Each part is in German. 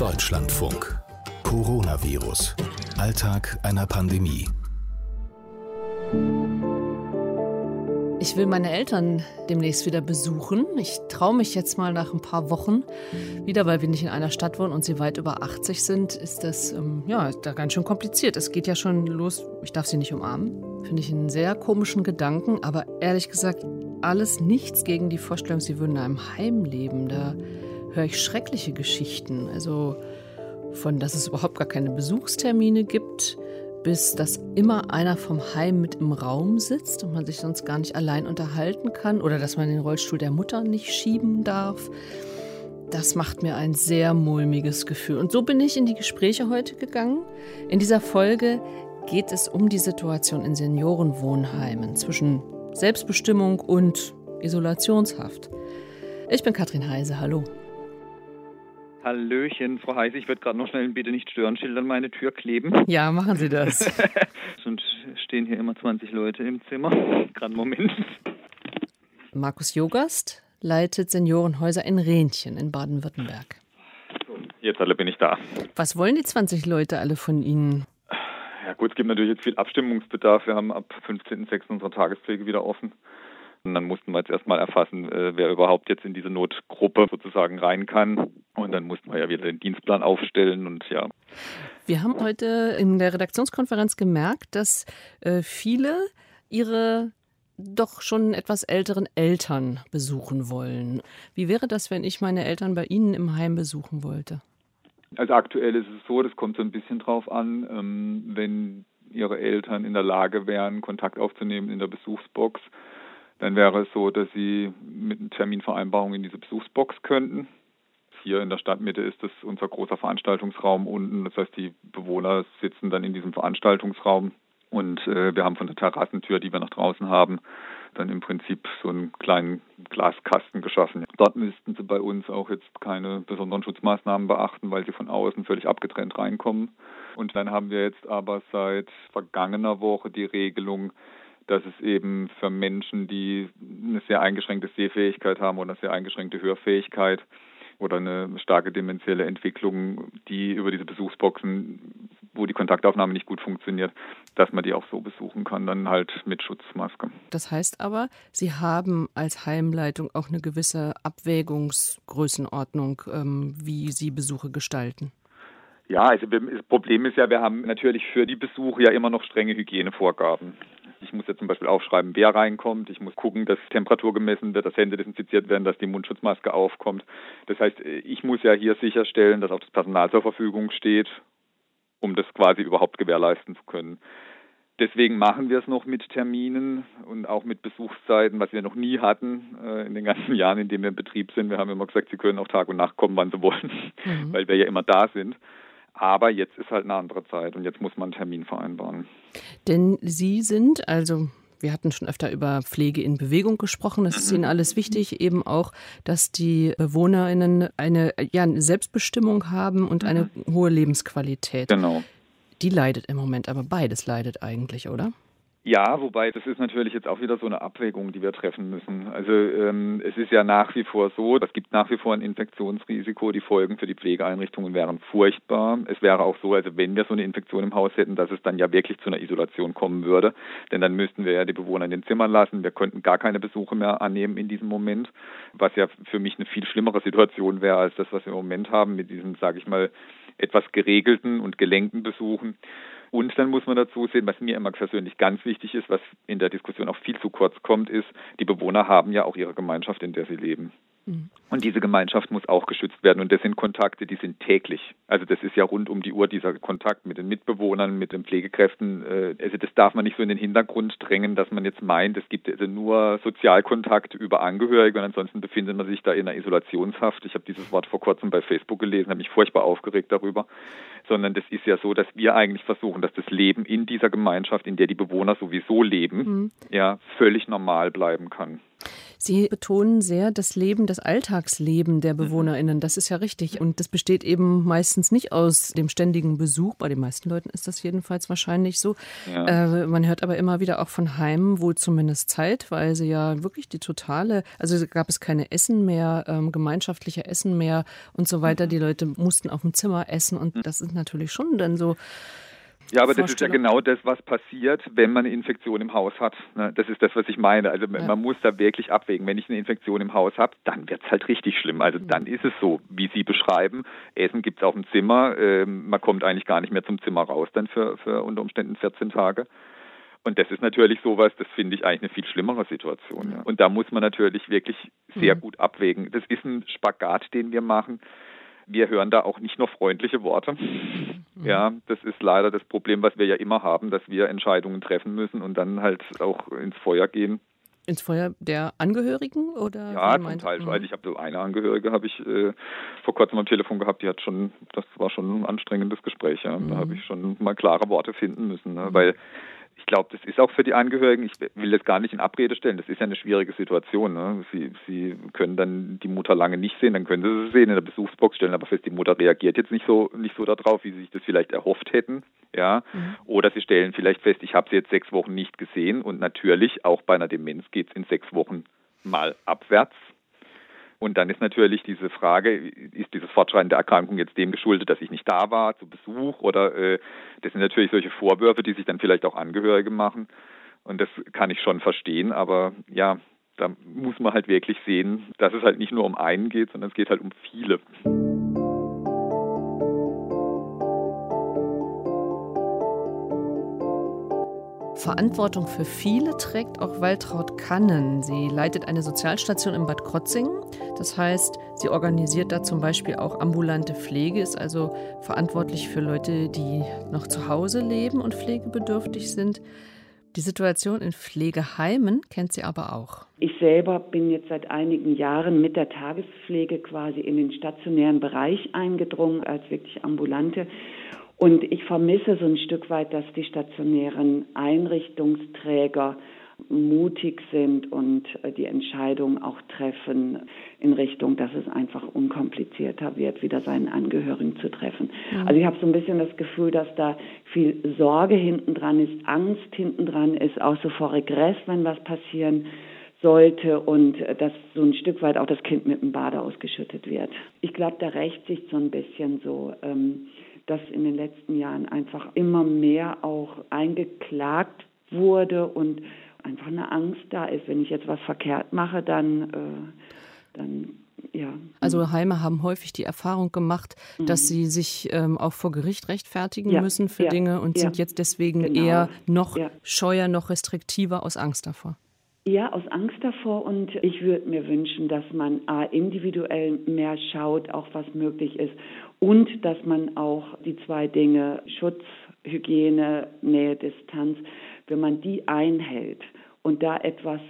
Deutschlandfunk. Coronavirus. Alltag einer Pandemie. Ich will meine Eltern demnächst wieder besuchen. Ich traue mich jetzt mal nach ein paar Wochen wieder, weil wir nicht in einer Stadt wohnen und sie weit über 80 sind, ist das ähm, ja da ganz schön kompliziert. Es geht ja schon los. Ich darf sie nicht umarmen. Finde ich einen sehr komischen Gedanken, aber ehrlich gesagt alles nichts gegen die Vorstellung, sie würden in einem Heim leben. Da höre ich schreckliche Geschichten. Also von, dass es überhaupt gar keine Besuchstermine gibt, bis dass immer einer vom Heim mit im Raum sitzt und man sich sonst gar nicht allein unterhalten kann oder dass man den Rollstuhl der Mutter nicht schieben darf. Das macht mir ein sehr mulmiges Gefühl. Und so bin ich in die Gespräche heute gegangen. In dieser Folge geht es um die Situation in Seniorenwohnheimen zwischen Selbstbestimmung und Isolationshaft. Ich bin Katrin Heise, hallo. Hallöchen, Frau Heise, ich würde gerade noch schnell ein Bitte nicht stören Schild an meine Tür kleben. Ja, machen Sie das. Sonst stehen hier immer 20 Leute im Zimmer. Gerade einen Moment. Markus Jogast leitet Seniorenhäuser in Rentchen in Baden-Württemberg. So, jetzt alle bin ich da. Was wollen die 20 Leute alle von Ihnen? Ja gut, es gibt natürlich jetzt viel Abstimmungsbedarf. Wir haben ab 15.06. unsere Tagespflege wieder offen. Und dann mussten wir jetzt erstmal erfassen, äh, wer überhaupt jetzt in diese Notgruppe sozusagen rein kann. Und dann mussten wir ja wieder den Dienstplan aufstellen und ja. Wir haben heute in der Redaktionskonferenz gemerkt, dass äh, viele ihre doch schon etwas älteren Eltern besuchen wollen. Wie wäre das, wenn ich meine Eltern bei Ihnen im Heim besuchen wollte? Also aktuell ist es so, das kommt so ein bisschen drauf an, ähm, wenn Ihre Eltern in der Lage wären, Kontakt aufzunehmen in der Besuchsbox, dann wäre es so, dass Sie mit einer Terminvereinbarung in diese Besuchsbox könnten. Hier in der Stadtmitte ist das unser großer Veranstaltungsraum unten. Das heißt, die Bewohner sitzen dann in diesem Veranstaltungsraum und äh, wir haben von der Terrassentür, die wir nach draußen haben, dann im Prinzip so einen kleinen Glaskasten geschaffen. Dort müssten sie bei uns auch jetzt keine besonderen Schutzmaßnahmen beachten, weil sie von außen völlig abgetrennt reinkommen. Und dann haben wir jetzt aber seit vergangener Woche die Regelung, dass es eben für Menschen, die eine sehr eingeschränkte Sehfähigkeit haben oder eine sehr eingeschränkte Hörfähigkeit oder eine starke dementielle Entwicklung, die über diese Besuchsboxen, wo die Kontaktaufnahme nicht gut funktioniert, dass man die auch so besuchen kann, dann halt mit Schutzmaske. Das heißt aber, Sie haben als Heimleitung auch eine gewisse Abwägungsgrößenordnung, ähm, wie Sie Besuche gestalten. Ja, also das Problem ist ja, wir haben natürlich für die Besuche ja immer noch strenge Hygienevorgaben. Ich muss ja zum Beispiel aufschreiben, wer reinkommt. Ich muss gucken, dass Temperatur gemessen wird, dass Hände desinfiziert werden, dass die Mundschutzmaske aufkommt. Das heißt, ich muss ja hier sicherstellen, dass auch das Personal zur Verfügung steht, um das quasi überhaupt gewährleisten zu können. Deswegen machen wir es noch mit Terminen und auch mit Besuchszeiten, was wir noch nie hatten äh, in den ganzen Jahren, in denen wir im Betrieb sind. Wir haben immer gesagt, Sie können auch Tag und Nacht kommen, wann Sie wollen, mhm. weil wir ja immer da sind. Aber jetzt ist halt eine andere Zeit und jetzt muss man einen Termin vereinbaren. Denn Sie sind, also wir hatten schon öfter über Pflege in Bewegung gesprochen. Das ist Ihnen mhm. alles wichtig, eben auch, dass die BewohnerInnen eine, ja, eine Selbstbestimmung haben und eine mhm. hohe Lebensqualität. Genau. Die leidet im Moment, aber beides leidet eigentlich, oder? Ja, wobei das ist natürlich jetzt auch wieder so eine Abwägung, die wir treffen müssen. Also ähm, es ist ja nach wie vor so, es gibt nach wie vor ein Infektionsrisiko. Die Folgen für die Pflegeeinrichtungen wären furchtbar. Es wäre auch so, also wenn wir so eine Infektion im Haus hätten, dass es dann ja wirklich zu einer Isolation kommen würde. Denn dann müssten wir ja die Bewohner in den Zimmern lassen. Wir könnten gar keine Besuche mehr annehmen in diesem Moment, was ja für mich eine viel schlimmere Situation wäre als das, was wir im Moment haben mit diesem, sage ich mal, etwas geregelten und gelenkten Besuchen. Und dann muss man dazu sehen, was mir immer persönlich ganz wichtig ist, was in der Diskussion auch viel zu kurz kommt, ist, die Bewohner haben ja auch ihre Gemeinschaft, in der sie leben. Mhm. Und diese Gemeinschaft muss auch geschützt werden. Und das sind Kontakte, die sind täglich. Also das ist ja rund um die Uhr dieser Kontakt mit den Mitbewohnern, mit den Pflegekräften. Äh, also das darf man nicht so in den Hintergrund drängen, dass man jetzt meint, es gibt also nur Sozialkontakt über Angehörige und ansonsten befindet man sich da in einer Isolationshaft. Ich habe dieses Wort vor kurzem bei Facebook gelesen, habe mich furchtbar aufgeregt darüber. Sondern das ist ja so, dass wir eigentlich versuchen, dass das Leben in dieser Gemeinschaft, in der die Bewohner sowieso leben, mhm. ja völlig normal bleiben kann. Sie betonen sehr das Leben, das Alltagsleben der BewohnerInnen. Das ist ja richtig. Und das besteht eben meistens nicht aus dem ständigen Besuch. Bei den meisten Leuten ist das jedenfalls wahrscheinlich so. Ja. Äh, man hört aber immer wieder auch von Heimen, wo zumindest zeitweise ja wirklich die totale, also gab es keine Essen mehr, ähm, gemeinschaftliche Essen mehr und so weiter. Die Leute mussten auf dem Zimmer essen und das ist natürlich schon dann so ja, aber das ist ja genau das, was passiert, wenn man eine Infektion im Haus hat. Ne? Das ist das, was ich meine. Also ja. man muss da wirklich abwägen. Wenn ich eine Infektion im Haus habe, dann wird es halt richtig schlimm. Also dann ist es so, wie Sie beschreiben. Essen gibt es auf dem Zimmer. Ähm, man kommt eigentlich gar nicht mehr zum Zimmer raus dann für, für unter Umständen 14 Tage. Und das ist natürlich sowas, das finde ich eigentlich eine viel schlimmere Situation. Ja. Und da muss man natürlich wirklich sehr mhm. gut abwägen. Das ist ein Spagat, den wir machen wir hören da auch nicht nur freundliche Worte. Mhm. Ja, das ist leider das Problem, was wir ja immer haben, dass wir Entscheidungen treffen müssen und dann halt auch ins Feuer gehen. Ins Feuer der Angehörigen oder? Ja, zum Teil. Also ich habe so eine Angehörige habe ich äh, vor kurzem am Telefon gehabt, die hat schon, das war schon ein anstrengendes Gespräch. Ja. Mhm. Da habe ich schon mal klare Worte finden müssen, ne? mhm. weil glaube, das ist auch für die Angehörigen, ich will das gar nicht in Abrede stellen, das ist ja eine schwierige Situation. Ne? Sie, sie können dann die Mutter lange nicht sehen, dann können sie sie sehen in der Besuchsbox stellen, aber fest, die Mutter reagiert jetzt nicht so nicht so darauf, wie sie sich das vielleicht erhofft hätten. Ja? Mhm. Oder sie stellen vielleicht fest, ich habe sie jetzt sechs Wochen nicht gesehen und natürlich auch bei einer Demenz geht es in sechs Wochen mal abwärts. Und dann ist natürlich diese Frage, ist dieses Fortschreiten der Erkrankung jetzt dem geschuldet, dass ich nicht da war zu Besuch oder äh, das sind natürlich solche Vorwürfe, die sich dann vielleicht auch Angehörige machen. Und das kann ich schon verstehen, aber ja, da muss man halt wirklich sehen, dass es halt nicht nur um einen geht, sondern es geht halt um viele. Verantwortung für viele trägt auch Waltraud Kannen. Sie leitet eine Sozialstation in Bad Krotzingen. Das heißt, sie organisiert da zum Beispiel auch ambulante Pflege, ist also verantwortlich für Leute, die noch zu Hause leben und pflegebedürftig sind. Die Situation in Pflegeheimen kennt sie aber auch. Ich selber bin jetzt seit einigen Jahren mit der Tagespflege quasi in den stationären Bereich eingedrungen als wirklich ambulante und ich vermisse so ein Stück weit, dass die stationären Einrichtungsträger mutig sind und äh, die Entscheidung auch treffen in Richtung, dass es einfach unkomplizierter wird, wieder seinen Angehörigen zu treffen. Mhm. Also ich habe so ein bisschen das Gefühl, dass da viel Sorge hinten dran ist, Angst hinten dran ist, auch so vor Regress, wenn was passieren sollte und äh, dass so ein Stück weit auch das Kind mit dem Bade ausgeschüttet wird. Ich glaube, da rächt sich so ein bisschen so. Ähm, dass in den letzten Jahren einfach immer mehr auch eingeklagt wurde und einfach eine Angst da ist. Wenn ich jetzt was verkehrt mache, dann, äh, dann ja. Also Heime haben häufig die Erfahrung gemacht, mhm. dass sie sich ähm, auch vor Gericht rechtfertigen ja, müssen für ja, Dinge und sind jetzt deswegen genau. eher noch scheuer, noch restriktiver aus Angst davor. Ja, aus Angst davor und ich würde mir wünschen, dass man individuell mehr schaut, auch was möglich ist und dass man auch die zwei Dinge Schutz, Hygiene, Nähe, Distanz, wenn man die einhält und da etwas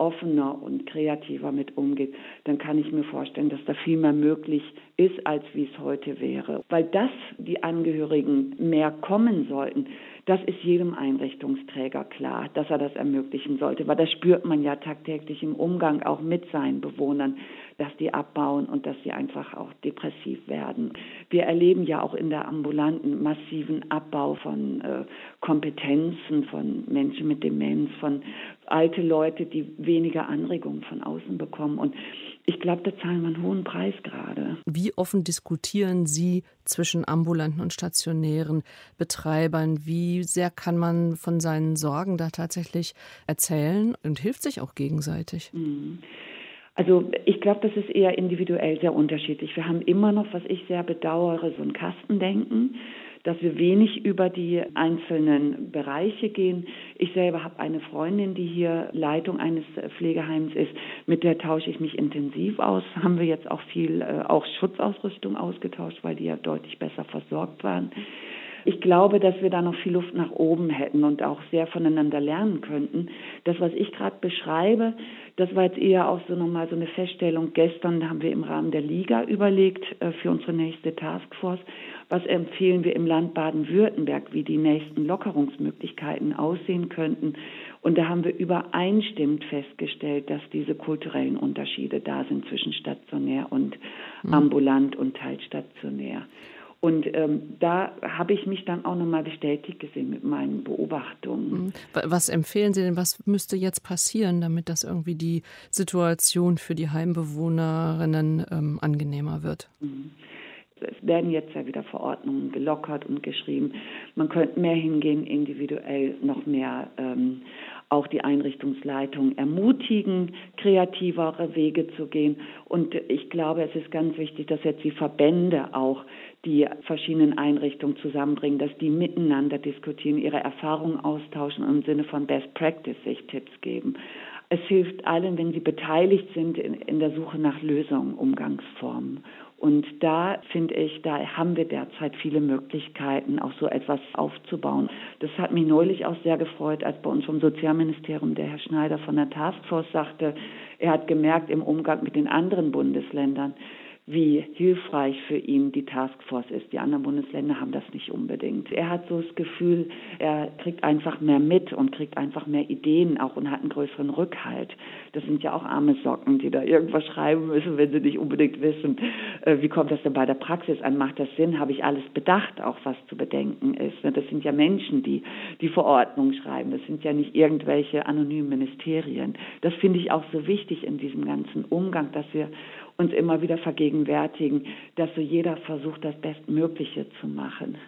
offener und kreativer mit umgeht, dann kann ich mir vorstellen, dass da viel mehr möglich ist, als wie es heute wäre. Weil das die Angehörigen mehr kommen sollten, das ist jedem Einrichtungsträger klar, dass er das ermöglichen sollte, weil das spürt man ja tagtäglich im Umgang auch mit seinen Bewohnern, dass die abbauen und dass sie einfach auch depressiv werden. Wir erleben ja auch in der ambulanten massiven Abbau von äh, Kompetenzen von Menschen mit Demenz, von alte Leute, die weniger Anregungen von außen bekommen. Und ich glaube, da zahlen wir einen hohen Preis gerade. Wie offen diskutieren Sie zwischen ambulanten und stationären Betreibern? Wie sehr kann man von seinen Sorgen da tatsächlich erzählen und hilft sich auch gegenseitig? Mhm. Also ich glaube, das ist eher individuell sehr unterschiedlich. Wir haben immer noch, was ich sehr bedauere, so ein Kastendenken dass wir wenig über die einzelnen Bereiche gehen. Ich selber habe eine Freundin, die hier Leitung eines Pflegeheims ist, mit der tausche ich mich intensiv aus. Haben wir jetzt auch viel, äh, auch Schutzausrüstung ausgetauscht, weil die ja deutlich besser versorgt waren. Ich glaube, dass wir da noch viel Luft nach oben hätten und auch sehr voneinander lernen könnten. Das, was ich gerade beschreibe, das war jetzt eher auch so nochmal so eine Feststellung. Gestern haben wir im Rahmen der Liga überlegt äh, für unsere nächste Taskforce, was empfehlen wir im Land Baden-Württemberg, wie die nächsten Lockerungsmöglichkeiten aussehen könnten. Und da haben wir übereinstimmend festgestellt, dass diese kulturellen Unterschiede da sind zwischen stationär und mhm. ambulant und teilstationär. Und ähm, da habe ich mich dann auch nochmal bestätigt gesehen mit meinen Beobachtungen. Mhm. Was empfehlen Sie denn, was müsste jetzt passieren, damit das irgendwie die Situation für die Heimbewohnerinnen ähm, angenehmer wird? Mhm. Es werden jetzt ja wieder Verordnungen gelockert und geschrieben. Man könnte mehr hingehen, individuell noch mehr ähm, auch die Einrichtungsleitung ermutigen, kreativere Wege zu gehen. Und ich glaube, es ist ganz wichtig, dass jetzt die Verbände auch die verschiedenen Einrichtungen zusammenbringen, dass die miteinander diskutieren, ihre Erfahrungen austauschen und im Sinne von Best Practice sich Tipps geben. Es hilft allen, wenn sie beteiligt sind in, in der Suche nach Lösungen, Umgangsformen. Und da finde ich, da haben wir derzeit viele Möglichkeiten, auch so etwas aufzubauen. Das hat mich neulich auch sehr gefreut, als bei uns vom Sozialministerium der Herr Schneider von der Taskforce sagte, er hat gemerkt im Umgang mit den anderen Bundesländern, wie hilfreich für ihn die Taskforce ist. Die anderen Bundesländer haben das nicht unbedingt. Er hat so das Gefühl, er kriegt einfach mehr mit und kriegt einfach mehr Ideen auch und hat einen größeren Rückhalt. Das sind ja auch arme Socken, die da irgendwas schreiben müssen, wenn sie nicht unbedingt wissen, äh, wie kommt das denn bei der Praxis an? Macht das Sinn? Habe ich alles bedacht, auch was zu bedenken ist? Ne? Das sind ja Menschen, die die Verordnungen schreiben. Das sind ja nicht irgendwelche anonymen Ministerien. Das finde ich auch so wichtig in diesem ganzen Umgang, dass wir uns immer wieder vergegenwärtigen, dass so jeder versucht, das Bestmögliche zu machen.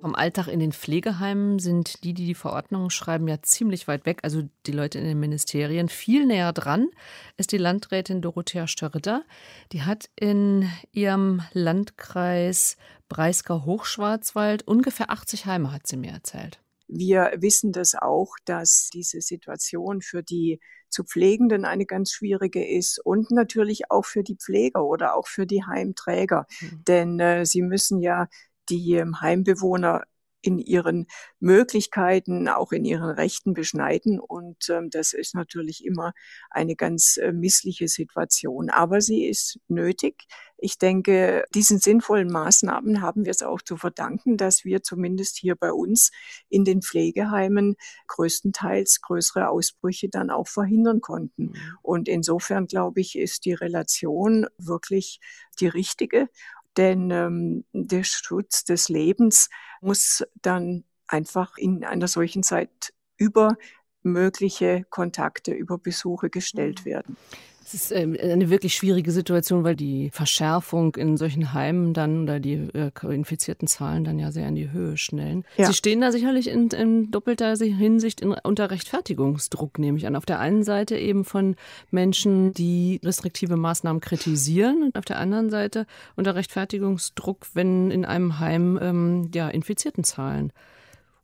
Vom Alltag in den Pflegeheimen sind die, die die Verordnungen schreiben, ja ziemlich weit weg. Also die Leute in den Ministerien. Viel näher dran ist die Landrätin Dorothea Störritter. Die hat in ihrem Landkreis Breisgau-Hochschwarzwald ungefähr 80 Heime, hat sie mir erzählt. Wir wissen das auch, dass diese Situation für die zu Pflegenden eine ganz schwierige ist und natürlich auch für die Pfleger oder auch für die Heimträger. Mhm. Denn äh, sie müssen ja die ähm, Heimbewohner in ihren Möglichkeiten, auch in ihren Rechten beschneiden. Und ähm, das ist natürlich immer eine ganz äh, missliche Situation. Aber sie ist nötig. Ich denke, diesen sinnvollen Maßnahmen haben wir es auch zu verdanken, dass wir zumindest hier bei uns in den Pflegeheimen größtenteils größere Ausbrüche dann auch verhindern konnten. Mhm. Und insofern, glaube ich, ist die Relation wirklich die richtige. Denn ähm, der Schutz des Lebens muss dann einfach in einer solchen Zeit über mögliche Kontakte, über Besuche gestellt mhm. werden. Es ist ähm, eine wirklich schwierige Situation, weil die Verschärfung in solchen Heimen dann oder die äh, infizierten Zahlen dann ja sehr in die Höhe schnellen. Ja. Sie stehen da sicherlich in, in doppelter Hinsicht in, unter Rechtfertigungsdruck, nehme ich an. Auf der einen Seite eben von Menschen, die restriktive Maßnahmen kritisieren und auf der anderen Seite unter Rechtfertigungsdruck, wenn in einem Heim ähm, ja, infizierten Zahlen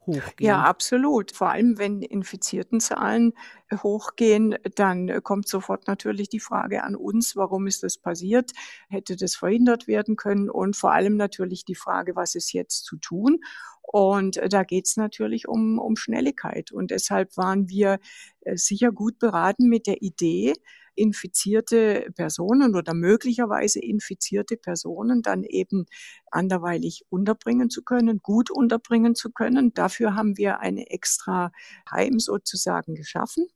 hochgehen. Ja, absolut. Vor allem, wenn Infiziertenzahlen äh, hochgehen, dann äh, kommt sofort natürlich die Frage an uns, warum ist das passiert? Hätte das verhindert werden können? Und vor allem natürlich die Frage, was ist jetzt zu tun? Und äh, da geht es natürlich um, um Schnelligkeit. Und deshalb waren wir sicher gut beraten mit der Idee, infizierte Personen oder möglicherweise infizierte Personen dann eben anderweitig unterbringen zu können, gut unterbringen zu können. Dafür haben wir eine extra Heim sozusagen geschaffen,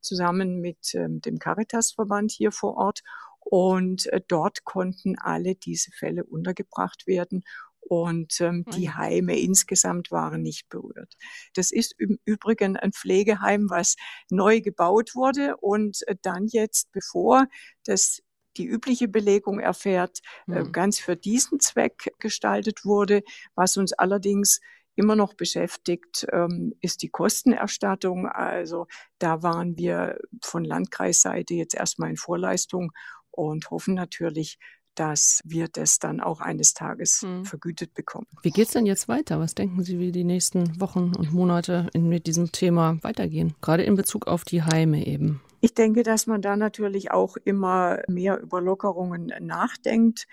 zusammen mit ähm, dem Caritasverband hier vor Ort. Und äh, dort konnten alle diese Fälle untergebracht werden und ähm, oh die Heime insgesamt waren nicht berührt. Das ist im Übrigen ein Pflegeheim, was neu gebaut wurde und äh, dann jetzt, bevor das die übliche Belegung erfährt, äh, mhm. ganz für diesen Zweck gestaltet wurde, was uns allerdings immer noch beschäftigt, ähm, ist die Kostenerstattung. Also da waren wir von Landkreisseite jetzt erstmal in Vorleistung und hoffen natürlich, dass wir das dann auch eines Tages hm. vergütet bekommen. Wie geht es denn jetzt weiter? Was denken Sie, wie die nächsten Wochen und Monate in, mit diesem Thema weitergehen? Gerade in Bezug auf die Heime eben. Ich denke, dass man da natürlich auch immer mehr über Lockerungen nachdenkt.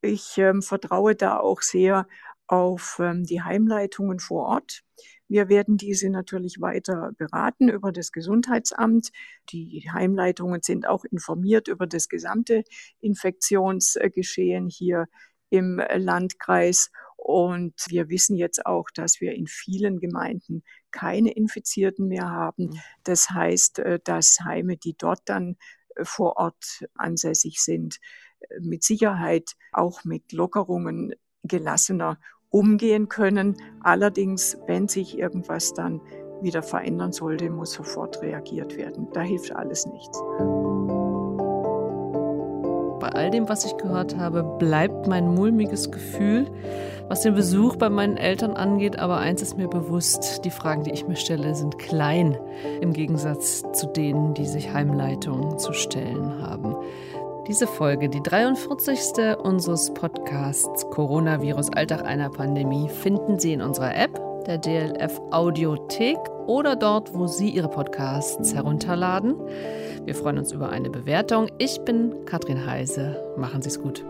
Ich ähm, vertraue da auch sehr auf ähm, die Heimleitungen vor Ort. Wir werden diese natürlich weiter beraten über das Gesundheitsamt. Die Heimleitungen sind auch informiert über das gesamte Infektionsgeschehen hier im Landkreis. Und wir wissen jetzt auch, dass wir in vielen Gemeinden keine Infizierten mehr haben. Mhm. Das heißt, äh, dass Heime, die dort dann äh, vor Ort ansässig sind, äh, mit Sicherheit auch mit Lockerungen gelassener umgehen können. Allerdings, wenn sich irgendwas dann wieder verändern sollte, muss sofort reagiert werden. Da hilft alles nichts. Bei all dem, was ich gehört habe, bleibt mein mulmiges Gefühl, was den Besuch bei meinen Eltern angeht. Aber eins ist mir bewusst, die Fragen, die ich mir stelle, sind klein im Gegensatz zu denen, die sich Heimleitungen zu stellen haben. Diese Folge, die 43. unseres Podcasts Coronavirus Alltag einer Pandemie, finden Sie in unserer App, der DLF Audiothek oder dort, wo Sie Ihre Podcasts herunterladen. Wir freuen uns über eine Bewertung. Ich bin Katrin Heise. Machen Sie es gut.